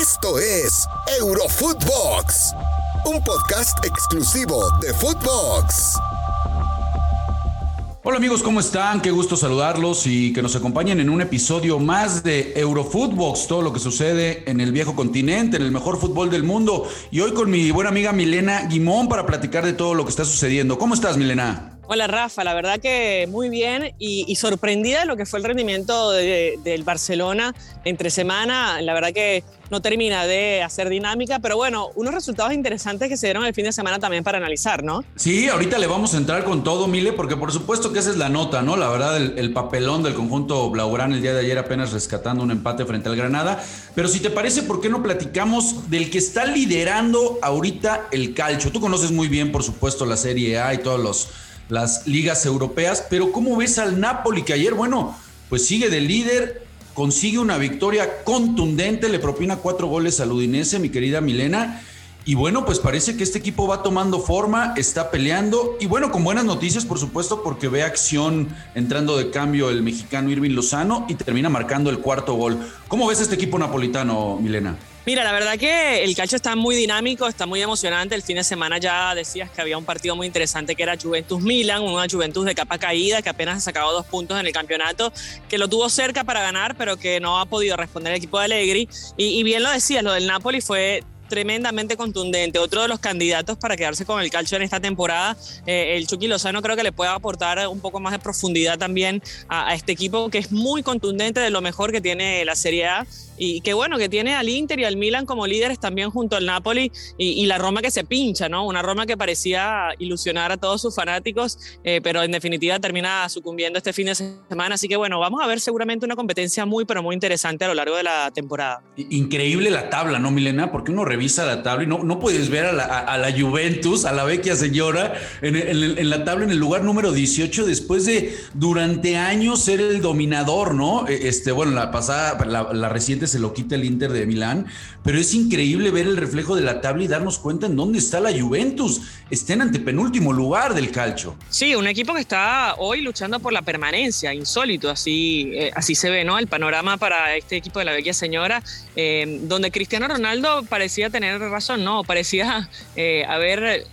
Esto es Eurofootbox, un podcast exclusivo de Footbox. Hola amigos, ¿cómo están? Qué gusto saludarlos y que nos acompañen en un episodio más de Eurofootbox, todo lo que sucede en el viejo continente, en el mejor fútbol del mundo. Y hoy con mi buena amiga Milena Guimón para platicar de todo lo que está sucediendo. ¿Cómo estás, Milena? Hola Rafa, la verdad que muy bien y, sorprendida de lo que fue el rendimiento del Barcelona entre semana. La verdad que no termina de hacer dinámica, pero bueno, unos resultados interesantes que se dieron el fin de semana también para analizar, ¿no? Sí, ahorita le vamos a entrar con todo, Mile, porque por supuesto que esa es la nota, ¿no? La verdad, el, papelón del conjunto Blaugrana el día de ayer apenas rescatando un empate frente al Granada. Pero si te parece, ¿por qué no platicamos del que está liderando ahorita el calcio? Tú conoces muy bien, por supuesto, la Serie A y todos los las ligas europeas, pero ¿cómo ves al Napoli que ayer, bueno, pues sigue de líder, consigue una victoria contundente, le propina cuatro goles al Udinese, mi querida Milena, y bueno, pues parece que este equipo va tomando forma, está peleando, y bueno, con buenas noticias, por supuesto, porque ve acción entrando de cambio el mexicano Irving Lozano y termina marcando el cuarto gol. ¿Cómo ves este equipo napolitano, Milena? Mira, la verdad que el calcio está muy dinámico, está muy emocionante. El fin de semana ya decías que había un partido muy interesante que era Juventus Milan, una Juventus de capa caída que apenas ha sacado dos puntos en el campeonato, que lo tuvo cerca para ganar, pero que no ha podido responder el equipo de Allegri. Y, y bien lo decías, lo del Napoli fue tremendamente contundente. Otro de los candidatos para quedarse con el calcio en esta temporada, eh, el Chucky Lozano creo que le puede aportar un poco más de profundidad también a, este equipo que es muy contundente de lo mejor que tiene la Serie A y que bueno, que tiene al Inter y al Milan como líderes también junto al Napoli y, la Roma que se pincha, ¿no? Una Roma que parecía ilusionar a todos sus fanáticos, eh, pero en definitiva termina sucumbiendo este fin de semana. Así que bueno, vamos a ver seguramente una competencia muy, pero muy interesante a lo largo de la temporada. Increíble la tabla, ¿no, Milena? Porque uno revisa la tabla y no, no puedes ver a la, Juventus, a la vecchia señora, en, la tabla en el lugar número 18, después de durante años ser el dominador, ¿no? E, este, bueno, la pasada, la, reciente se lo quita el Inter de Milán, pero es increíble ver el reflejo de la tabla y darnos cuenta en dónde está la Juventus. Está en antepenúltimo lugar del calcio. Sí, un equipo que está hoy luchando por la permanencia, insólito, así, eh, así se ve, ¿no? El panorama para este equipo de la vecchia señora, eh, donde Cristiano Ronaldo parecía tener razón, no, parecía eh, haber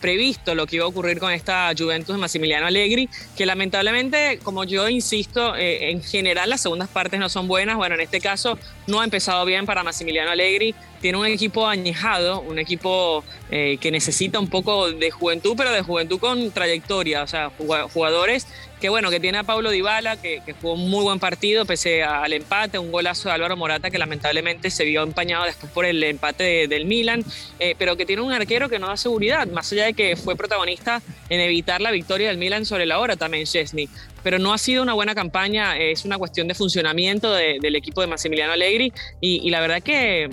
previsto lo que iba a ocurrir con esta Juventus de Massimiliano Allegri, que lamentablemente, como yo insisto, eh, en general las segundas partes no son buenas. Bueno, en este caso no ha empezado bien para Massimiliano Allegri. Tiene un equipo añejado, un equipo eh, que necesita un poco de juventud, pero de juventud con trayectoria, o sea, jugadores que bueno, que tiene a Pablo Dybala, que, que jugó un muy buen partido pese al empate, un golazo de Álvaro Morata que lamentablemente se vio empañado después por el empate del Milan, eh, pero que tiene un arquero que no da seguridad, más allá de que fue protagonista en evitar la victoria del Milan sobre la hora también Chesney. Pero no ha sido una buena campaña, es una cuestión de funcionamiento del equipo de Massimiliano Allegri y, y la verdad que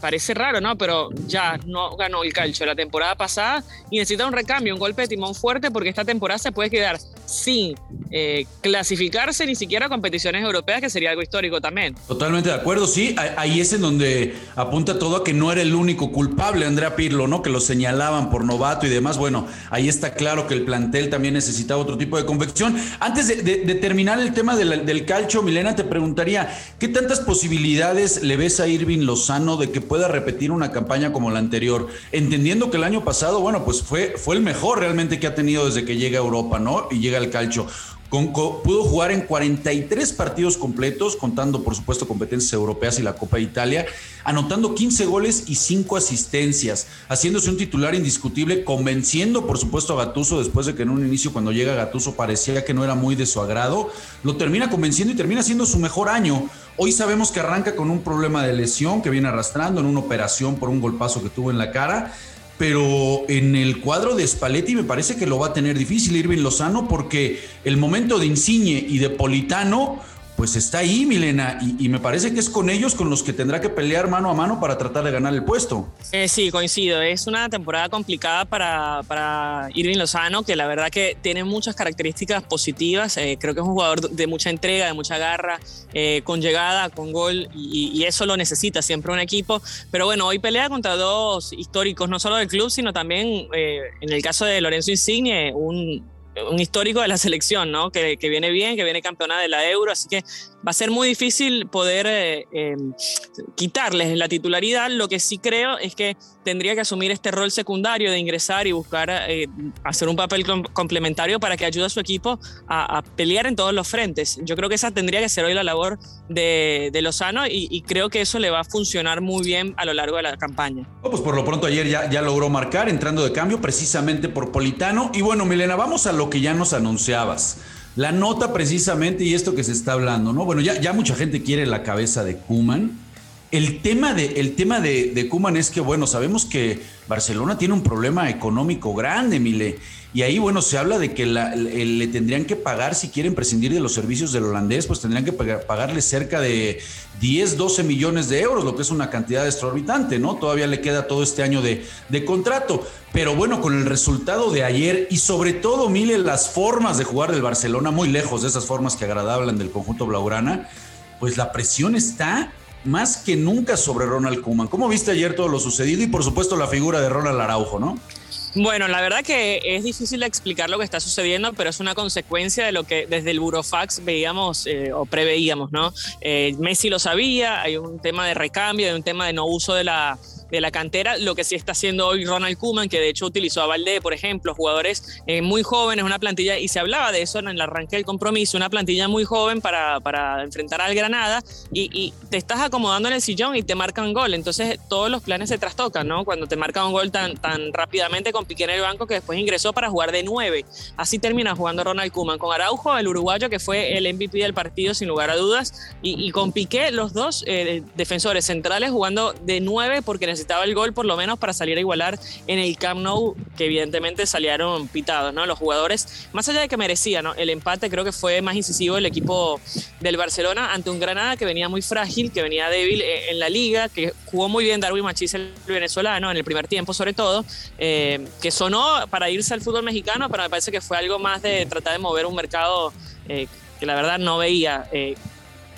parece raro, ¿no? Pero ya no ganó el calcio la temporada pasada y necesita un recambio, un golpe de timón fuerte porque esta temporada se puede quedar sin eh, clasificarse ni siquiera a competiciones europeas, que sería algo histórico también. Totalmente de acuerdo, sí, ahí es en donde apunta todo a que no era el único culpable, Andrea Pirlo, ¿no? Que lo señalaban por novato y demás. Bueno, ahí está claro que el plantel también necesitaba otro tipo de convección. Antes de, terminar el tema del, del calcio, Milena, te preguntaría, ¿qué tantas posibilidades le ves a Irving Lozano de que pueda repetir una campaña como la anterior? Entendiendo que el año pasado, bueno, pues fue, fue el mejor realmente que ha tenido desde que llega a Europa, ¿no? Y llega al calcio. Pudo jugar en 43 partidos completos, contando por supuesto competencias europeas y la Copa de Italia, anotando 15 goles y 5 asistencias, haciéndose un titular indiscutible, convenciendo por supuesto a Gatuso después de que en un inicio cuando llega Gatuso parecía que no era muy de su agrado, lo termina convenciendo y termina siendo su mejor año. Hoy sabemos que arranca con un problema de lesión que viene arrastrando en una operación por un golpazo que tuvo en la cara pero en el cuadro de Spalletti me parece que lo va a tener difícil Irving Lozano porque el momento de Insigne y de Politano pues está ahí, Milena, y, me parece que es con ellos con los que tendrá que pelear mano a mano para tratar de ganar el puesto. Eh, sí, coincido. Es una temporada complicada para, para Irving Lozano, que la verdad que tiene muchas características positivas. Eh, creo que es un jugador de mucha entrega, de mucha garra, eh, con llegada, con gol, y, y, eso lo necesita siempre un equipo. Pero bueno, hoy pelea contra dos históricos, no solo del club, sino también en el caso de Lorenzo Insigne, un un histórico de la selección, ¿no? Que, que, viene bien, que viene campeona de la Euro, así que va a ser muy difícil poder eh, em, quitarles la titularidad. Lo que sí creo es que tendría que asumir este rol secundario de ingresar y buscar eh, hacer un papel complementario para que ayude a su equipo a, pelear en todos los frentes. Yo creo que esa tendría que ser hoy la labor de, Lozano y, creo que eso le va a funcionar muy bien a lo largo de la campaña. Pues por lo pronto ayer ya, ya logró marcar entrando de cambio precisamente por Politano. Y bueno, Milena, vamos a lo que ya nos anunciabas. La nota precisamente y esto que se está hablando, ¿no? Bueno, ya, ya mucha gente quiere la cabeza de Kuman. El tema de, el tema de, Kuman es que, bueno, sabemos que Barcelona tiene un problema económico grande, Mile. Y ahí, bueno, se habla de que le tendrían que pagar, si quieren prescindir de los servicios del holandés, pues tendrían que pagarle cerca de 10, 12 millones de euros, lo que es una cantidad exorbitante, ¿no? Todavía le queda todo este año de, de contrato. Pero bueno, con el resultado de ayer y sobre todo, Mile, las formas de jugar del Barcelona, muy lejos de esas formas que agradablan del conjunto Blaugrana, pues la presión está más que nunca sobre Ronald Koeman. ¿Cómo viste ayer todo lo sucedido? Y por supuesto la figura de Ronald Araujo, ¿no? Bueno, la verdad que es difícil explicar lo que está sucediendo, pero es una consecuencia de lo que desde el Burofax veíamos eh, o preveíamos, ¿no? Eh, Messi lo sabía, hay un tema de recambio, hay un tema de no uso de la de la cantera, lo que sí está haciendo hoy Ronald Kuman, que de hecho utilizó a Valdé, por ejemplo, jugadores eh, muy jóvenes, una plantilla, y se hablaba de eso en el arranque del compromiso, una plantilla muy joven para, para enfrentar al Granada, y, te estás acomodando en el sillón y te marcan gol, entonces todos los planes se trastocan, ¿no? Cuando te marcan un gol tan, tan rápidamente con Piqué en el banco que después ingresó para jugar de nueve, así termina jugando Ronald Kuman, con Araujo, el uruguayo que fue el MVP del partido sin lugar a dudas, y, con Piqué los dos eh, defensores centrales jugando de nueve porque necesitaba el gol por lo menos para salir a igualar en el Camp Nou, que evidentemente salieron pitados, ¿no? Los jugadores, más allá de que merecían, ¿no? El empate creo que fue más incisivo el equipo del Barcelona ante un Granada que venía muy frágil, que venía débil eh, en la liga, que jugó muy bien Darwin Machís, el venezolano, en el primer tiempo sobre todo, eh, que sonó para irse al fútbol mexicano, pero me parece que fue algo más de tratar de mover un mercado eh, que la verdad no veía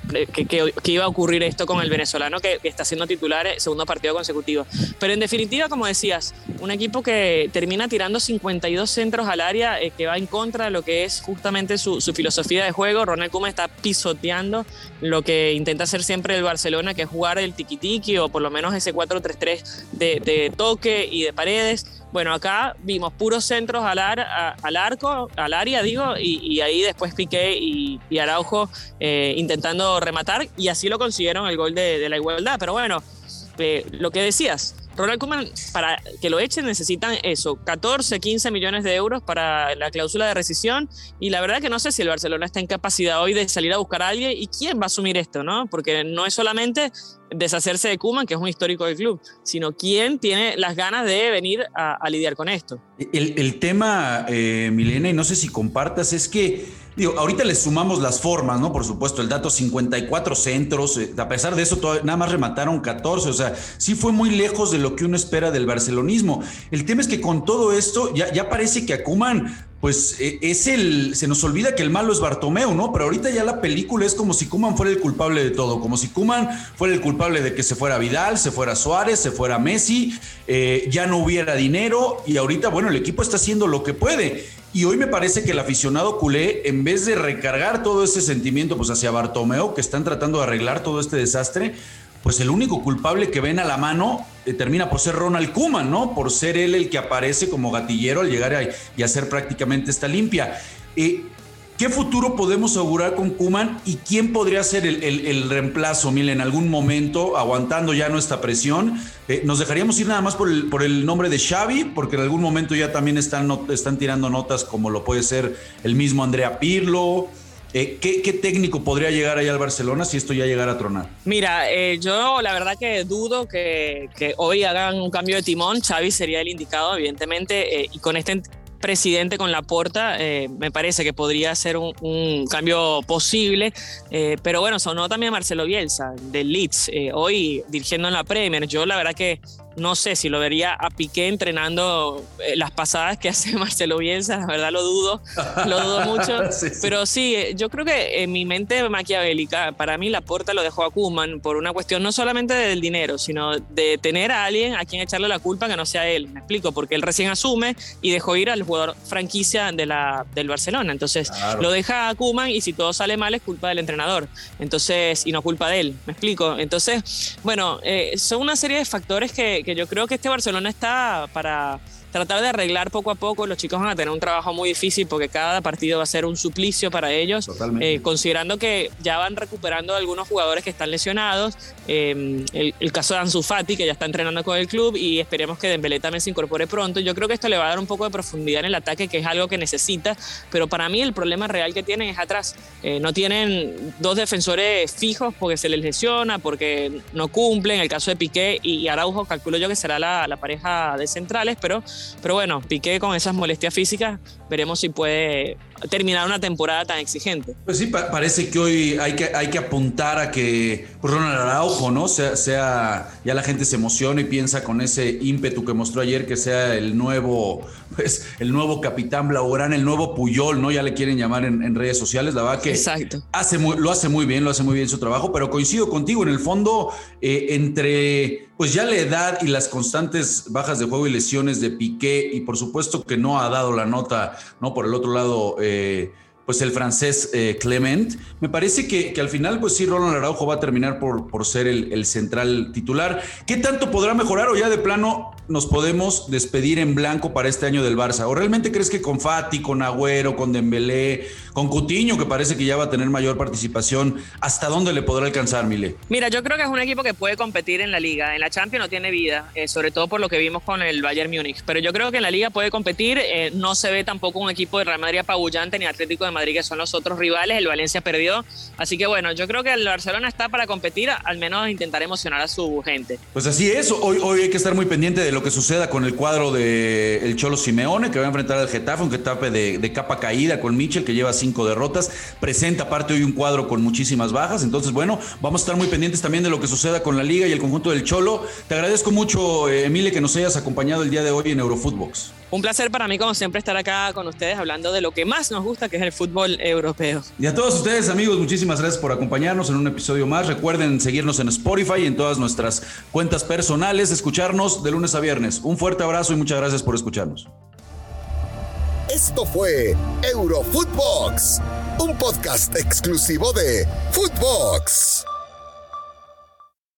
que, iba a ocurrir esto con el venezolano que, está siendo titular segundo partido consecutivo. Pero en definitiva, como decías, un equipo que termina tirando 52 centros al área, eh, que va en contra de lo que es justamente su, filosofía de juego. Ronald Koeman está pisoteando lo que intenta hacer siempre el Barcelona, que es jugar el tiki-tiki o por lo menos ese 4-3-3 de, de toque y de paredes bueno, acá vimos puros centros al, arco, al área, digo, y, ahí después Piqué y, Araujo eh, intentando rematar, y así lo consiguieron el gol de, la igualdad. Pero bueno, eh, lo que decías, Ronald Koeman, para que lo echen necesitan eso, 14, 15 millones de euros para la cláusula de rescisión y la verdad que no sé si el Barcelona está en capacidad hoy de salir a buscar a alguien y quién va a asumir esto, ¿no? Porque no es solamente deshacerse de Kuman, que es un histórico del club, sino quién tiene las ganas de venir a, lidiar con esto. El, tema, eh, Milena, y no sé si compartas, es que, digo, ahorita le sumamos las formas, ¿no? Por supuesto, el dato 54 centros, eh, a pesar de eso, nada más remataron 14, o sea, sí fue muy lejos de lo que uno espera del barcelonismo. El tema es que con todo esto, ya, ya parece que a Kuman pues e, es el, se nos olvida que el malo es Bartomeu, ¿no? Pero ahorita ya la película es como si Kuman fuera el culpable de todo, como si Kuman fuera el culpable de que se fuera Vidal, se fuera Suárez, se fuera Messi, eh, ya no hubiera dinero y ahorita, bueno, el equipo está haciendo lo que puede. Y hoy me parece que el aficionado culé, en vez de recargar todo ese sentimiento pues hacia Bartomeu, que están tratando de arreglar todo este desastre, pues el único culpable que ven a la mano eh, termina por ser Ronald Kuman, ¿no? Por ser él el que aparece como gatillero al llegar a, y hacer prácticamente esta limpia. Eh, ¿Qué futuro podemos augurar con Kuman y quién podría ser el, reemplazo, Mil, en algún momento, aguantando ya nuestra presión? Eh, ¿Nos dejaríamos ir nada más por el, nombre de Xavi? Porque en algún momento ya también están tirando notas como lo puede ser el mismo Andrea Pirlo, eh, ¿qué, técnico podría llegar ahí al Barcelona si esto ya llegara a tronar? Mira, eh, yo la verdad que dudo que, hoy hagan un cambio de timón. Xavi sería el indicado, evidentemente, eh, y con este presidente con la porta, me parece que podría ser un, cambio posible. pero bueno, sonó también Marcelo Bielsa, del Leeds, hoy dirigiendo en la Premier. Yo la verdad que no sé si lo vería a Piqué entrenando eh, las pasadas que hace Marcelo Bielsa, la verdad lo dudo, lo dudo mucho. Pero sí, eh, yo creo que en mi mente maquiavélica, para mí la puerta lo dejó a Kuman por una cuestión no solamente del dinero, sino de tener a alguien a quien echarle la culpa que no sea él. Me explico, porque él recién asume y dejó ir al jugador franquicia de la, del Barcelona. Entonces lo deja a Kuman y si todo sale mal es culpa del entrenador. Entonces, y no culpa de él. Me explico. Entonces, bueno, eh, son una serie de factores que que yo creo que este Barcelona está para tratar de arreglar poco a poco. Los chicos van a tener un trabajo muy difícil porque cada partido va a ser un suplicio para ellos, eh, considerando que ya van recuperando algunos jugadores que están lesionados. Eh, el, caso de Ansu Fati, que ya está entrenando con el club, y esperemos que Dembélé también se incorpore pronto. Yo creo que esto le va a dar un poco de profundidad en el ataque, que es algo que necesita, pero para mí el problema real que tienen es atrás. Eh, no tienen dos defensores fijos porque se les lesiona, porque no cumplen. El caso de Piqué y Araujo, calculo yo que será la, la pareja de centrales, pero pero bueno, Piqué con esas molestias físicas, veremos si puede terminar una temporada tan exigente. Pues sí, parece que hoy hay que, hay que apuntar a que pues, Ronald Araujo, ¿no? Sea, sea, ya la gente se emociona y piensa con ese ímpetu que mostró ayer que sea el nuevo, pues, el nuevo capitán Blaugrana, el nuevo Puyol, ¿no? Ya le quieren llamar en, redes sociales, la verdad que Exacto. Hace lo hace muy bien, lo hace muy bien su trabajo, pero coincido contigo, en el fondo, eh, entre pues ya la edad y las constantes bajas de juego y lesiones de Piqué, y por supuesto que no ha dado la nota, ¿no? Por el otro lado, eh, pues el francés eh, Clement. Me parece que, al final, pues sí, Roland Araujo va a terminar por, por ser el, central titular. ¿Qué tanto podrá mejorar o ya de plano nos podemos despedir en blanco para este año del Barça? ¿O realmente crees que con Fati, con Agüero, con Dembélé, con Cutiño, que parece que ya va a tener mayor participación, hasta dónde le podrá alcanzar, Mile? Mira, yo creo que es un equipo que puede competir en la liga. En la Champions no tiene vida, eh, sobre todo por lo que vimos con el Bayern Múnich. Pero yo creo que en la liga puede competir. Eh, no se ve tampoco un equipo de Real Madrid apabullante ni Atlético de Madrid, que son los otros rivales. El Valencia perdió. Así que bueno, yo creo que el Barcelona está para competir, al menos intentar emocionar a su gente. Pues así es. Hoy, hoy hay que estar muy pendiente de lo que suceda con el cuadro de el Cholo Simeone, que va a enfrentar al Getafe, un Getafe de, de capa caída con Michel, que lleva cinco derrotas. Presenta aparte hoy un cuadro con muchísimas bajas. Entonces, bueno, vamos a estar muy pendientes también de lo que suceda con la liga y el conjunto del Cholo. Te agradezco mucho, eh, Emile, que nos hayas acompañado el día de hoy en Eurofootbox. Un placer para mí, como siempre, estar acá con ustedes hablando de lo que más nos gusta, que es el fútbol europeo. Y a todos ustedes, amigos, muchísimas gracias por acompañarnos en un episodio más. Recuerden seguirnos en Spotify y en todas nuestras cuentas personales, escucharnos de lunes a viernes. Un fuerte abrazo y muchas gracias por escucharnos. Esto fue Eurofootbox, un podcast exclusivo de Footbox.